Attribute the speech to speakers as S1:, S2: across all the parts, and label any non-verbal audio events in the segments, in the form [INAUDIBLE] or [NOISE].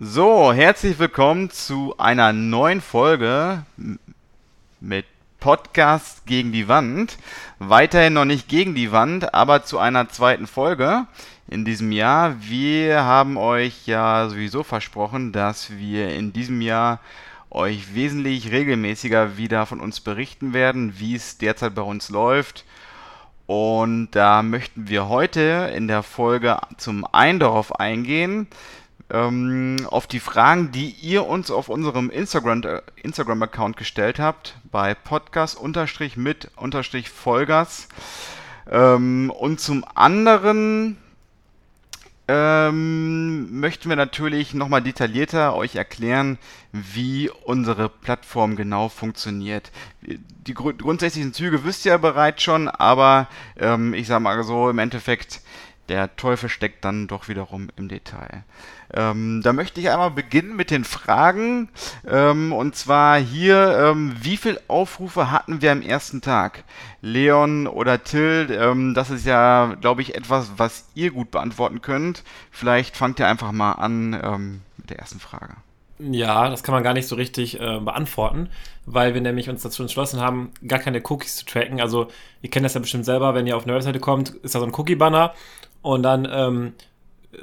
S1: So, herzlich willkommen zu einer neuen Folge mit Podcast gegen die Wand. Weiterhin noch nicht gegen die Wand, aber zu einer zweiten Folge in diesem Jahr. Wir haben euch ja sowieso versprochen, dass wir in diesem Jahr euch wesentlich regelmäßiger wieder von uns berichten werden, wie es derzeit bei uns läuft. Und da möchten wir heute in der Folge zum einen darauf eingehen, ähm, auf die Fragen, die ihr uns auf unserem Instagram-Account äh, Instagram gestellt habt, bei podcast-mit-vollgas. Ähm, und zum anderen ähm, möchten wir natürlich nochmal detaillierter euch erklären, wie unsere Plattform genau funktioniert. Die gru grundsätzlichen Züge wisst ihr ja bereits schon, aber ähm, ich sage mal so, im Endeffekt, der Teufel steckt dann doch wiederum im Detail. Ähm, da möchte ich einmal beginnen mit den Fragen. Ähm, und zwar hier, ähm, wie viele Aufrufe hatten wir am ersten Tag? Leon oder Till, ähm, das ist ja, glaube ich, etwas, was ihr gut beantworten könnt. Vielleicht fangt ihr einfach mal an ähm, mit der ersten Frage.
S2: Ja, das kann man gar nicht so richtig äh, beantworten, weil wir nämlich uns dazu entschlossen haben, gar keine Cookies zu tracken. Also ihr kennt das ja bestimmt selber, wenn ihr auf eine Webseite kommt, ist da so ein Cookie-Banner und dann ähm,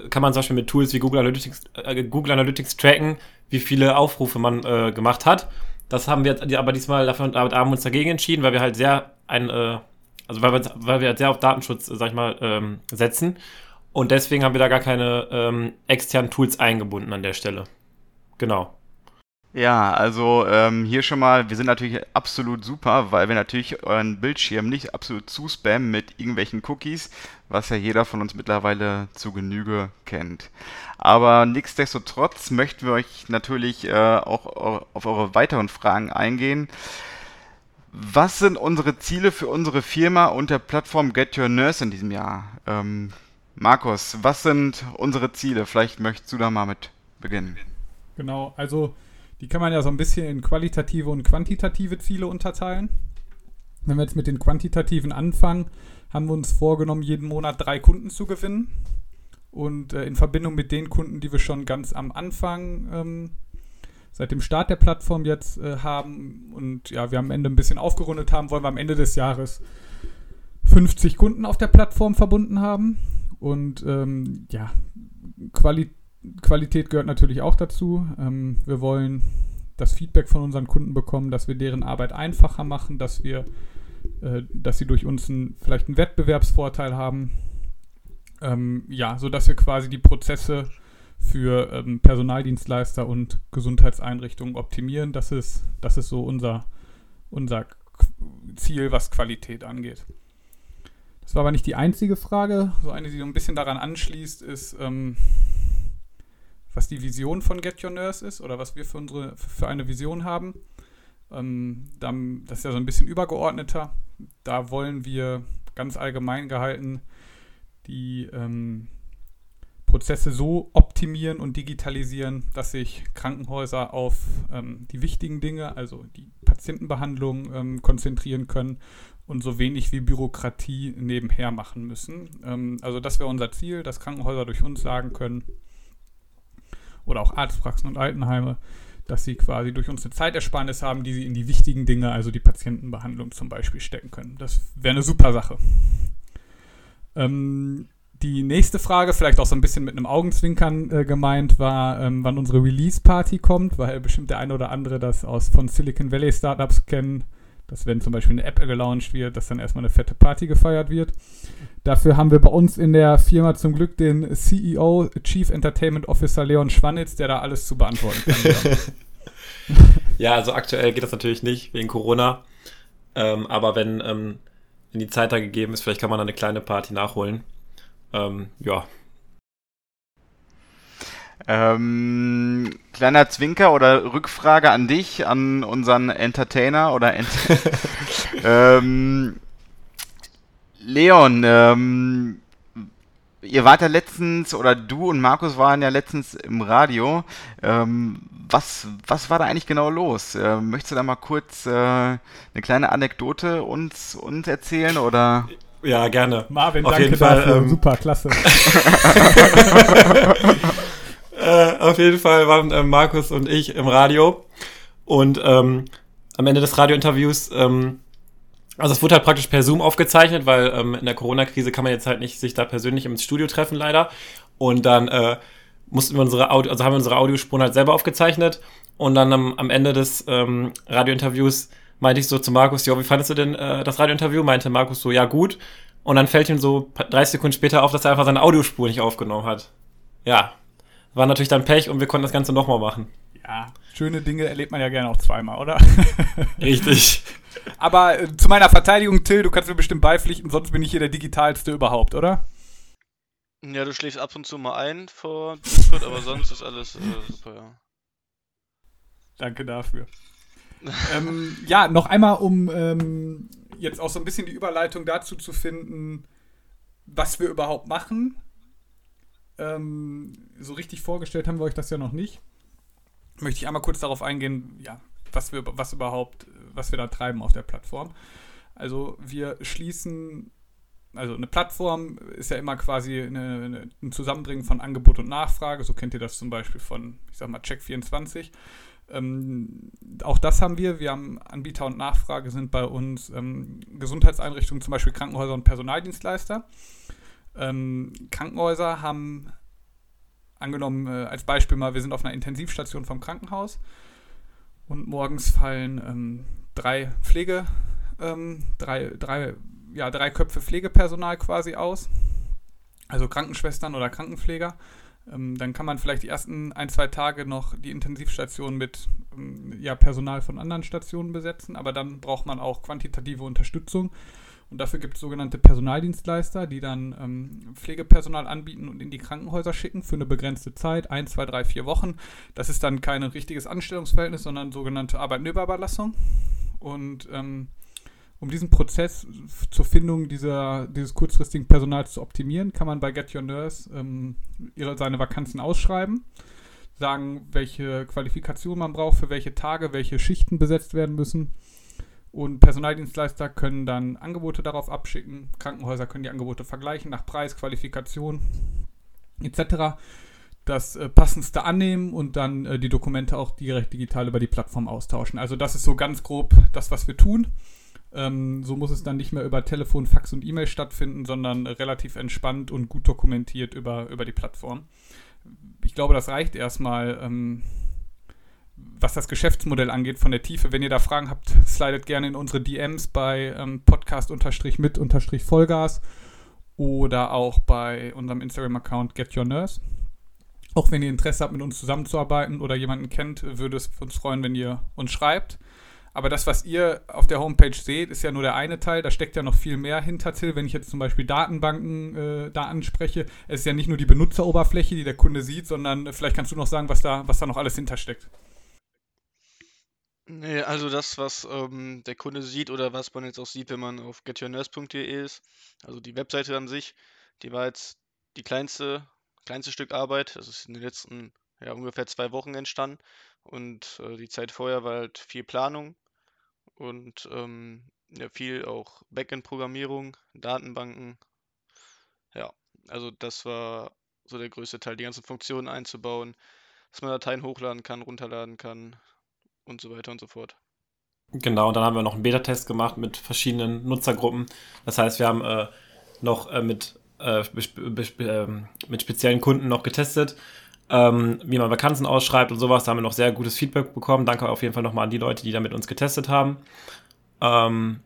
S2: kann man zum Beispiel mit Tools wie Google Analytics, äh, Google Analytics tracken, wie viele Aufrufe man äh, gemacht hat. Das haben wir aber diesmal davon, damit haben uns dagegen entschieden, weil wir halt sehr ein, äh, also weil wir, weil wir halt sehr auf Datenschutz, sag ich mal, ähm, setzen. Und deswegen haben wir da gar keine ähm, externen Tools eingebunden an der Stelle. Genau.
S1: Ja, also ähm, hier schon mal, wir sind natürlich absolut super, weil wir natürlich euren Bildschirm nicht absolut zuspammen mit irgendwelchen Cookies, was ja jeder von uns mittlerweile zu Genüge kennt. Aber nichtsdestotrotz möchten wir euch natürlich äh, auch auf eure weiteren Fragen eingehen. Was sind unsere Ziele für unsere Firma und der Plattform Get Your Nurse in diesem Jahr? Ähm, Markus, was sind unsere Ziele? Vielleicht möchtest du da mal mit beginnen.
S3: Genau, also die kann man ja so ein bisschen in qualitative und quantitative Ziele unterteilen. Wenn wir jetzt mit den quantitativen anfangen, haben wir uns vorgenommen, jeden Monat drei Kunden zu gewinnen. Und äh, in Verbindung mit den Kunden, die wir schon ganz am Anfang ähm, seit dem Start der Plattform jetzt äh, haben und ja, wir am Ende ein bisschen aufgerundet haben, wollen wir am Ende des Jahres 50 Kunden auf der Plattform verbunden haben. Und ähm, ja, Quali Qualität gehört natürlich auch dazu. Ähm, wir wollen das Feedback von unseren Kunden bekommen, dass wir deren Arbeit einfacher machen, dass wir, äh, dass sie durch uns ein, vielleicht einen Wettbewerbsvorteil haben. Ähm, ja, sodass wir quasi die Prozesse für ähm, Personaldienstleister und Gesundheitseinrichtungen optimieren. Das ist, das ist so unser, unser Ziel, was Qualität angeht. Das war aber nicht die einzige Frage. So eine, die so ein bisschen daran anschließt, ist, ähm, was die Vision von Get Your Nurse ist oder was wir für, unsere, für eine Vision haben. Ähm, dann, das ist ja so ein bisschen übergeordneter. Da wollen wir ganz allgemein gehalten die ähm, Prozesse so optimieren und digitalisieren, dass sich Krankenhäuser auf ähm, die wichtigen Dinge, also die Patientenbehandlung, ähm, konzentrieren können und so wenig wie Bürokratie nebenher machen müssen. Ähm, also das wäre unser Ziel, dass Krankenhäuser durch uns sagen können, oder auch Arztpraxen und Altenheime, dass sie quasi durch uns eine Zeitersparnis haben, die sie in die wichtigen Dinge, also die Patientenbehandlung zum Beispiel, stecken können. Das wäre eine super Sache. Ähm, die nächste Frage, vielleicht auch so ein bisschen mit einem Augenzwinkern äh, gemeint, war, ähm, wann unsere Release-Party kommt, weil bestimmt der eine oder andere das aus von Silicon Valley Startups kennen, dass wenn zum Beispiel eine App gelauncht wird, dass dann erstmal eine fette Party gefeiert wird. Dafür haben wir bei uns in der Firma zum Glück den CEO, Chief Entertainment Officer Leon Schwanitz, der da alles zu beantworten kann. [LAUGHS]
S2: ja, also aktuell geht das natürlich nicht wegen Corona. Ähm, aber wenn, ähm, wenn die Zeit da gegeben ist, vielleicht kann man da eine kleine Party nachholen. Ähm, ja.
S1: Ähm, kleiner Zwinker oder Rückfrage an dich, an unseren Entertainer oder Ent [LAUGHS] ähm, Leon, ähm, ihr wart ja letztens, oder du und Markus waren ja letztens im Radio. Ähm, was, was war da eigentlich genau los? Äh, möchtest du da mal kurz äh, eine kleine Anekdote uns, uns erzählen, oder?
S2: Ja, gerne.
S3: Marvin, Auf danke jeden Fall, dafür. Ähm, Super, klasse. [LAUGHS] [LAUGHS]
S2: äh, auf jeden Fall waren äh, Markus und ich im Radio und ähm, am Ende des Radiointerviews, ähm, also es wurde halt praktisch per Zoom aufgezeichnet, weil ähm, in der Corona-Krise kann man jetzt halt nicht sich da persönlich ins Studio treffen, leider. Und dann äh, mussten wir unsere Audio, also haben wir unsere Audiospuren halt selber aufgezeichnet. Und dann am, am Ende des ähm, Radiointerviews meinte ich so zu Markus, ja, wie fandest du denn äh, das Radiointerview? Meinte Markus so, ja, gut. Und dann fällt ihm so 30 Sekunden später auf, dass er einfach seine Audiospur nicht aufgenommen hat. Ja, war natürlich dann Pech und wir konnten das Ganze nochmal machen.
S3: Ja, schöne Dinge erlebt man ja gerne auch zweimal, oder? [LAUGHS]
S2: Richtig.
S3: Aber äh, zu meiner Verteidigung, Till, du kannst mir bestimmt beipflichten, sonst bin ich hier der digitalste überhaupt, oder?
S4: Ja, du schläfst ab und zu mal ein vor Discord, aber sonst ist alles äh, super, ja.
S3: Danke dafür. ähm, ja, noch einmal, um ähm, jetzt auch so ein bisschen die Überleitung dazu zu finden, was wir überhaupt machen. Ähm, so richtig vorgestellt haben wir euch das ja noch nicht. Möchte ich einmal kurz darauf eingehen, ja, was wir, was überhaupt, was wir da treiben auf der Plattform. Also wir schließen, also eine Plattform ist ja immer quasi eine, eine, ein Zusammenbringen von Angebot und Nachfrage. So kennt ihr das zum Beispiel von, ich sag mal, Check24. Ähm, auch das haben wir. Wir haben Anbieter und Nachfrage sind bei uns ähm, Gesundheitseinrichtungen, zum Beispiel Krankenhäuser und Personaldienstleister. Ähm, Krankenhäuser haben angenommen äh, als Beispiel mal, wir sind auf einer Intensivstation vom Krankenhaus und morgens fallen ähm, drei Pflege, ähm, drei, drei, ja, drei Köpfe Pflegepersonal quasi aus, also Krankenschwestern oder Krankenpfleger. Ähm, dann kann man vielleicht die ersten ein, zwei Tage noch die Intensivstation mit ähm, ja, Personal von anderen Stationen besetzen, aber dann braucht man auch quantitative Unterstützung. Und dafür gibt es sogenannte Personaldienstleister, die dann ähm, Pflegepersonal anbieten und in die Krankenhäuser schicken für eine begrenzte Zeit, ein, zwei, drei, vier Wochen. Das ist dann kein richtiges Anstellungsverhältnis, sondern sogenannte Arbeitnehmerüberlassung. Und ähm, um diesen Prozess zur Findung dieser, dieses kurzfristigen Personals zu optimieren, kann man bei Get Your Nurse ähm, ihre, seine Vakanzen ausschreiben, sagen, welche Qualifikation man braucht, für welche Tage, welche Schichten besetzt werden müssen. Und Personaldienstleister können dann Angebote darauf abschicken. Krankenhäuser können die Angebote vergleichen nach Preis, Qualifikation etc. Das äh, passendste annehmen und dann äh, die Dokumente auch direkt digital über die Plattform austauschen. Also das ist so ganz grob das, was wir tun. Ähm, so muss es dann nicht mehr über Telefon, Fax und E-Mail stattfinden, sondern relativ entspannt und gut dokumentiert über, über die Plattform. Ich glaube, das reicht erstmal, ähm, was das Geschäftsmodell angeht, von der Tiefe. Wenn ihr da Fragen habt, slidet gerne in unsere DMs bei ähm, podcast-mit-vollgas oder auch bei unserem Instagram-Account Get Your Nurse. Auch wenn ihr Interesse habt, mit uns zusammenzuarbeiten oder jemanden kennt, würde es uns freuen, wenn ihr uns schreibt. Aber das, was ihr auf der Homepage seht, ist ja nur der eine Teil. Da steckt ja noch viel mehr hinter, Till. Wenn ich jetzt zum Beispiel Datenbanken äh, da anspreche, es ist ja nicht nur die Benutzeroberfläche, die der Kunde sieht, sondern vielleicht kannst du noch sagen, was da, was da noch alles hintersteckt.
S4: Nee, also das, was ähm, der Kunde sieht oder was man jetzt auch sieht, wenn man auf getyournurse.de ist, also die Webseite an sich, die war jetzt die kleinste, kleinste Stück Arbeit. Das ist in den letzten ja, ungefähr zwei Wochen entstanden. Und äh, die Zeit vorher war halt viel Planung und ähm, ja, viel auch Backend-Programmierung, Datenbanken. Ja, also das war so der größte Teil, die ganzen Funktionen einzubauen, dass man Dateien hochladen kann, runterladen kann und so weiter und so fort.
S2: Genau, und dann haben wir noch einen Beta-Test gemacht mit verschiedenen Nutzergruppen. Das heißt, wir haben äh, noch äh, mit, äh, ähm, mit speziellen Kunden noch getestet ähm, wie man Vakanzen ausschreibt und sowas. Da haben wir noch sehr gutes Feedback bekommen. Danke auf jeden Fall nochmal an die Leute, die da mit uns getestet haben. Ähm,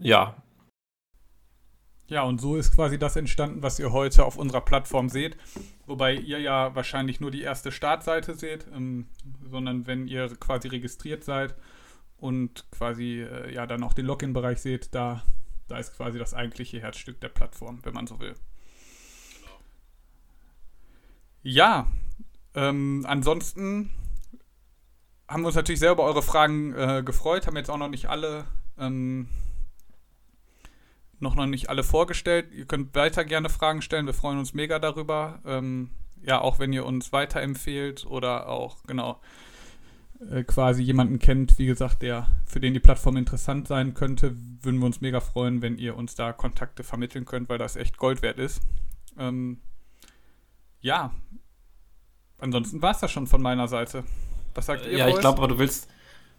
S2: ja.
S3: Ja, und so ist quasi das entstanden, was ihr heute auf unserer Plattform seht. Wobei ihr ja wahrscheinlich nur die erste Startseite seht, ähm, sondern wenn ihr quasi registriert seid und quasi äh, ja dann auch den Login-Bereich seht, da, da ist quasi das eigentliche Herzstück der Plattform, wenn man so will. Ja, ähm, ansonsten haben wir uns natürlich sehr über eure Fragen äh, gefreut, haben jetzt auch noch nicht alle ähm, noch, noch nicht alle vorgestellt. Ihr könnt weiter gerne Fragen stellen, wir freuen uns mega darüber. Ähm, ja, auch wenn ihr uns weiterempfehlt oder auch, genau, äh, quasi jemanden kennt, wie gesagt, der für den die Plattform interessant sein könnte, würden wir uns mega freuen, wenn ihr uns da Kontakte vermitteln könnt, weil das echt Gold wert ist. Ähm, ja, ansonsten war es das schon von meiner Seite. Was sagt ihr?
S2: Ja, ich
S3: Boys?
S2: glaube, aber du willst,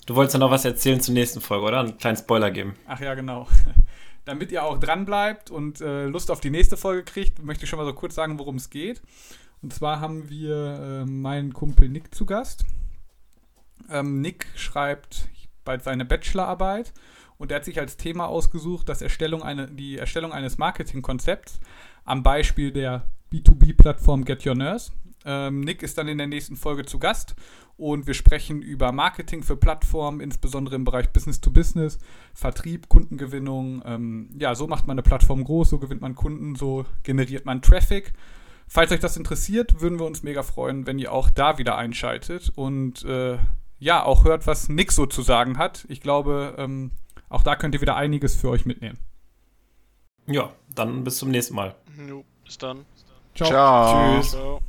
S2: du wolltest ja noch was erzählen zur nächsten Folge, oder? Einen kleinen Spoiler geben.
S3: Ach ja, genau. Damit ihr auch dran bleibt und äh, Lust auf die nächste Folge kriegt, möchte ich schon mal so kurz sagen, worum es geht. Und zwar haben wir äh, meinen Kumpel Nick zu Gast. Ähm, Nick schreibt bald seine Bachelorarbeit und er hat sich als Thema ausgesucht, dass Erstellung eine, die Erstellung eines Marketingkonzepts am Beispiel der B2B-Plattform Get Your Nurse. Ähm, Nick ist dann in der nächsten Folge zu Gast und wir sprechen über Marketing für Plattformen, insbesondere im Bereich Business to Business, Vertrieb, Kundengewinnung. Ähm, ja, so macht man eine Plattform groß, so gewinnt man Kunden, so generiert man Traffic. Falls euch das interessiert, würden wir uns mega freuen, wenn ihr auch da wieder einschaltet und äh, ja, auch hört, was Nick so zu sagen hat. Ich glaube, ähm, auch da könnt ihr wieder einiges für euch mitnehmen.
S2: Ja, dann bis zum nächsten Mal.
S4: Jo, bis dann.
S3: Ciao.
S1: Ciao.
S2: Tschüss.
S4: Ciao.